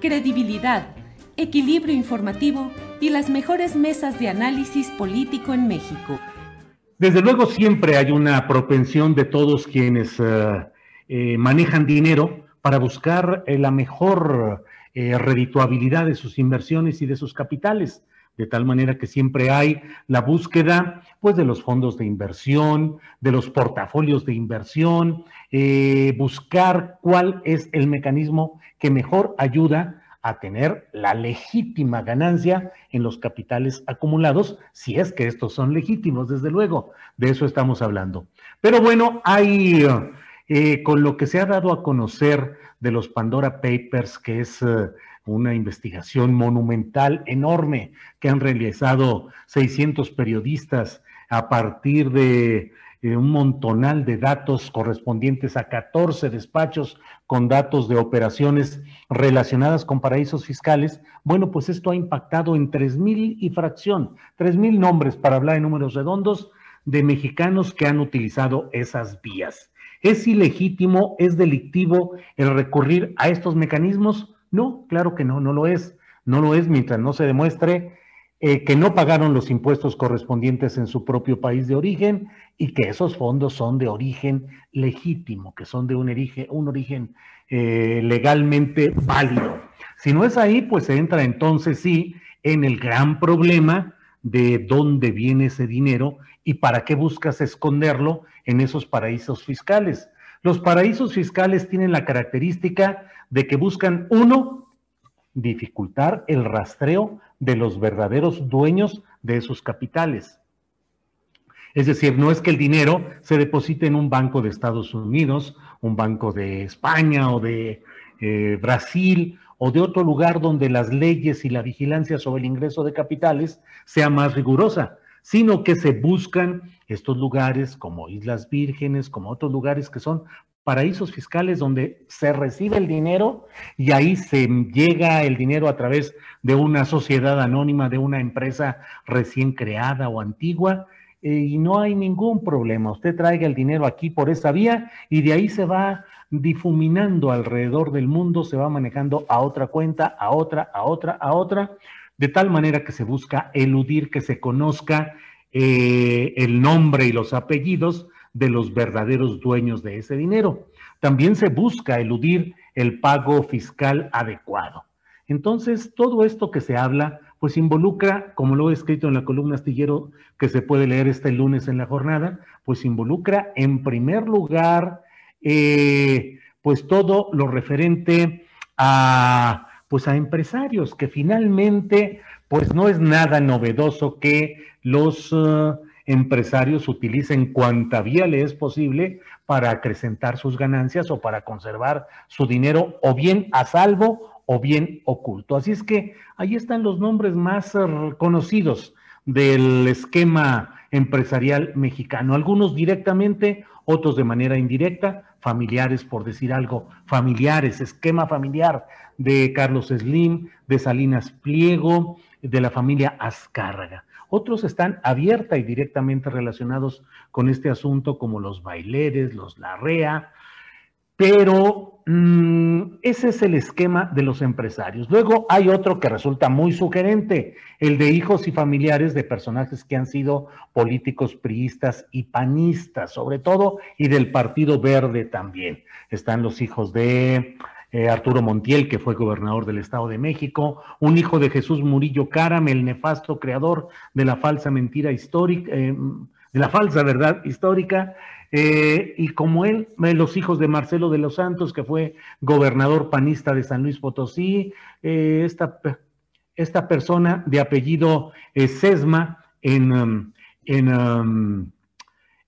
credibilidad, equilibrio informativo y las mejores mesas de análisis político en México. Desde luego siempre hay una propensión de todos quienes uh, eh, manejan dinero para buscar eh, la mejor eh, redituabilidad de sus inversiones y de sus capitales de tal manera que siempre hay la búsqueda pues de los fondos de inversión, de los portafolios de inversión, eh, buscar cuál es el mecanismo que mejor ayuda a tener la legítima ganancia en los capitales acumulados, si es que estos son legítimos, desde luego, de eso estamos hablando. Pero bueno, hay eh, con lo que se ha dado a conocer de los Pandora Papers, que es eh, una investigación monumental, enorme, que han realizado 600 periodistas a partir de eh, un montonal de datos correspondientes a 14 despachos con datos de operaciones relacionadas con paraísos fiscales, bueno, pues esto ha impactado en 3.000 y fracción, 3.000 nombres para hablar en números redondos de mexicanos que han utilizado esas vías. ¿Es ilegítimo, es delictivo el recurrir a estos mecanismos? No, claro que no, no lo es. No lo es mientras no se demuestre eh, que no pagaron los impuestos correspondientes en su propio país de origen y que esos fondos son de origen legítimo, que son de un origen, un origen eh, legalmente válido. Si no es ahí, pues se entra entonces sí en el gran problema de dónde viene ese dinero y para qué buscas esconderlo en esos paraísos fiscales. Los paraísos fiscales tienen la característica de que buscan, uno, dificultar el rastreo de los verdaderos dueños de esos capitales. Es decir, no es que el dinero se deposite en un banco de Estados Unidos, un banco de España o de eh, Brasil o de otro lugar donde las leyes y la vigilancia sobre el ingreso de capitales sea más rigurosa, sino que se buscan estos lugares como Islas Vírgenes, como otros lugares que son paraísos fiscales donde se recibe el dinero y ahí se llega el dinero a través de una sociedad anónima, de una empresa recién creada o antigua, eh, y no hay ningún problema. Usted traiga el dinero aquí por esa vía y de ahí se va difuminando alrededor del mundo, se va manejando a otra cuenta, a otra, a otra, a otra, de tal manera que se busca eludir que se conozca eh, el nombre y los apellidos de los verdaderos dueños de ese dinero. También se busca eludir el pago fiscal adecuado. Entonces, todo esto que se habla, pues involucra, como lo he escrito en la columna astillero que se puede leer este lunes en la jornada, pues involucra en primer lugar, eh, pues todo lo referente a, pues a empresarios, que finalmente, pues no es nada novedoso que los... Uh, empresarios utilicen cuanta vía le es posible para acrecentar sus ganancias o para conservar su dinero o bien a salvo o bien oculto. Así es que ahí están los nombres más eh, conocidos del esquema empresarial mexicano, algunos directamente, otros de manera indirecta, familiares, por decir algo, familiares, esquema familiar de Carlos Slim, de Salinas Pliego, de la familia Azcárraga. Otros están abierta y directamente relacionados con este asunto, como los baileres, los Larrea, Pero mm, ese es el esquema de los empresarios. Luego hay otro que resulta muy sugerente, el de hijos y familiares de personajes que han sido políticos priistas y panistas, sobre todo, y del Partido Verde también. Están los hijos de eh, Arturo Montiel, que fue gobernador del Estado de México, un hijo de Jesús Murillo Caram, el nefasto creador de la falsa mentira histórica, eh, de la falsa verdad histórica, eh, y como él, los hijos de Marcelo de los Santos, que fue gobernador panista de San Luis Potosí, esta, esta, persona de apellido Sesma en, um, en um,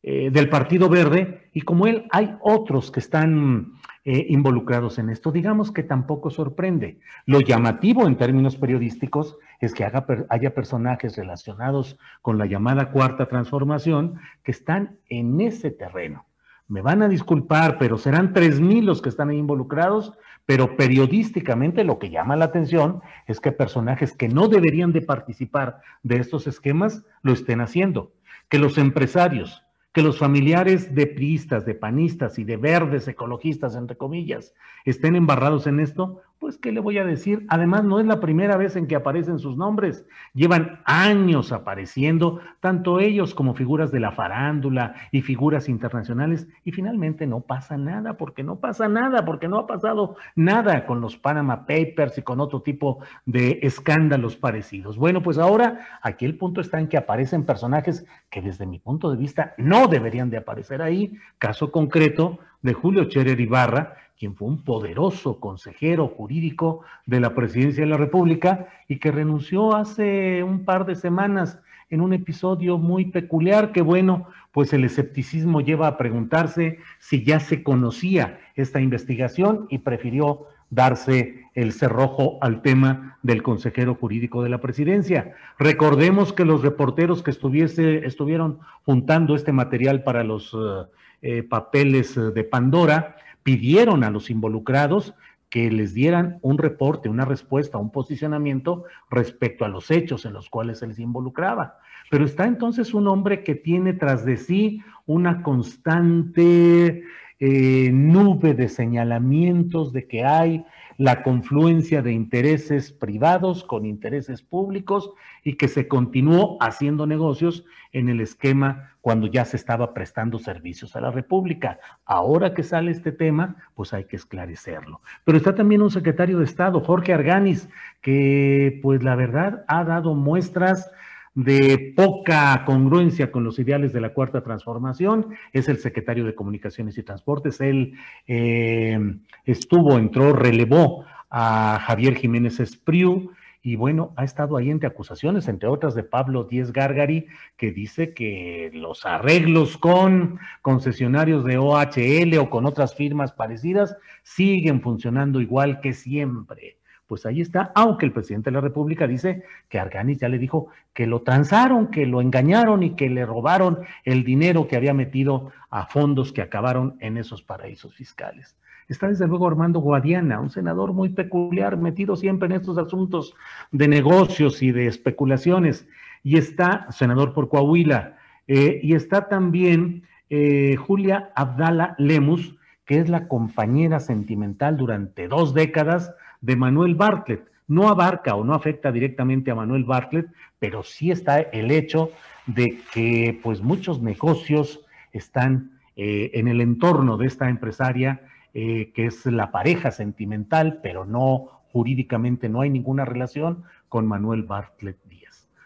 del Partido Verde, y como él hay otros que están eh, involucrados en esto. Digamos que tampoco sorprende. Lo llamativo en términos periodísticos es que haya personajes relacionados con la llamada cuarta transformación que están en ese terreno. Me van a disculpar, pero serán tres mil los que están ahí involucrados, pero periodísticamente lo que llama la atención es que personajes que no deberían de participar de estos esquemas lo estén haciendo, que los empresarios, que los familiares de priistas, de panistas y de verdes ecologistas, entre comillas, estén embarrados en esto, pues, ¿qué le voy a decir? Además, no es la primera vez en que aparecen sus nombres. Llevan años apareciendo, tanto ellos como figuras de la farándula y figuras internacionales, y finalmente no pasa nada, porque no pasa nada, porque no ha pasado nada con los Panama Papers y con otro tipo de escándalos parecidos. Bueno, pues ahora aquí el punto está en que aparecen personajes que desde mi punto de vista no deberían de aparecer ahí. Caso concreto de Julio Cherer Ibarra, quien fue un poderoso consejero jurídico de la presidencia de la República y que renunció hace un par de semanas en un episodio muy peculiar que bueno, pues el escepticismo lleva a preguntarse si ya se conocía esta investigación y prefirió darse el cerrojo al tema del consejero jurídico de la presidencia. Recordemos que los reporteros que estuviese, estuvieron juntando este material para los eh, eh, papeles de Pandora pidieron a los involucrados que les dieran un reporte, una respuesta, un posicionamiento respecto a los hechos en los cuales se les involucraba. Pero está entonces un hombre que tiene tras de sí una constante eh, nube de señalamientos de que hay la confluencia de intereses privados con intereses públicos y que se continuó haciendo negocios en el esquema cuando ya se estaba prestando servicios a la República. Ahora que sale este tema, pues hay que esclarecerlo. Pero está también un secretario de Estado, Jorge Arganis, que pues la verdad ha dado muestras de poca congruencia con los ideales de la cuarta transformación, es el secretario de Comunicaciones y Transportes. Él eh, estuvo, entró, relevó a Javier Jiménez Espriu y bueno, ha estado ahí entre acusaciones, entre otras de Pablo Díez Gargari, que dice que los arreglos con concesionarios de OHL o con otras firmas parecidas siguen funcionando igual que siempre pues ahí está, aunque el presidente de la República dice que Arganis ya le dijo que lo transaron, que lo engañaron y que le robaron el dinero que había metido a fondos que acabaron en esos paraísos fiscales. Está desde luego Armando Guadiana, un senador muy peculiar, metido siempre en estos asuntos de negocios y de especulaciones. Y está, senador por Coahuila, eh, y está también eh, Julia Abdala Lemus, que es la compañera sentimental durante dos décadas de Manuel Bartlett. No abarca o no afecta directamente a Manuel Bartlett, pero sí está el hecho de que pues muchos negocios están eh, en el entorno de esta empresaria, eh, que es la pareja sentimental, pero no jurídicamente no hay ninguna relación con Manuel Bartlett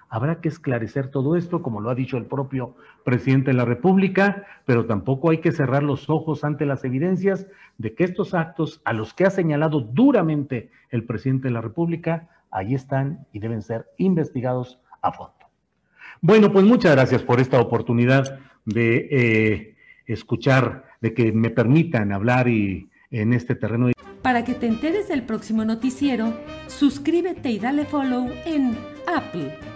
Habrá que esclarecer todo esto, como lo ha dicho el propio presidente de la República, pero tampoco hay que cerrar los ojos ante las evidencias de que estos actos, a los que ha señalado duramente el presidente de la República, ahí están y deben ser investigados a fondo. Bueno, pues muchas gracias por esta oportunidad de eh, escuchar, de que me permitan hablar y en este terreno. Para que te enteres del próximo noticiero, suscríbete y dale follow en Apple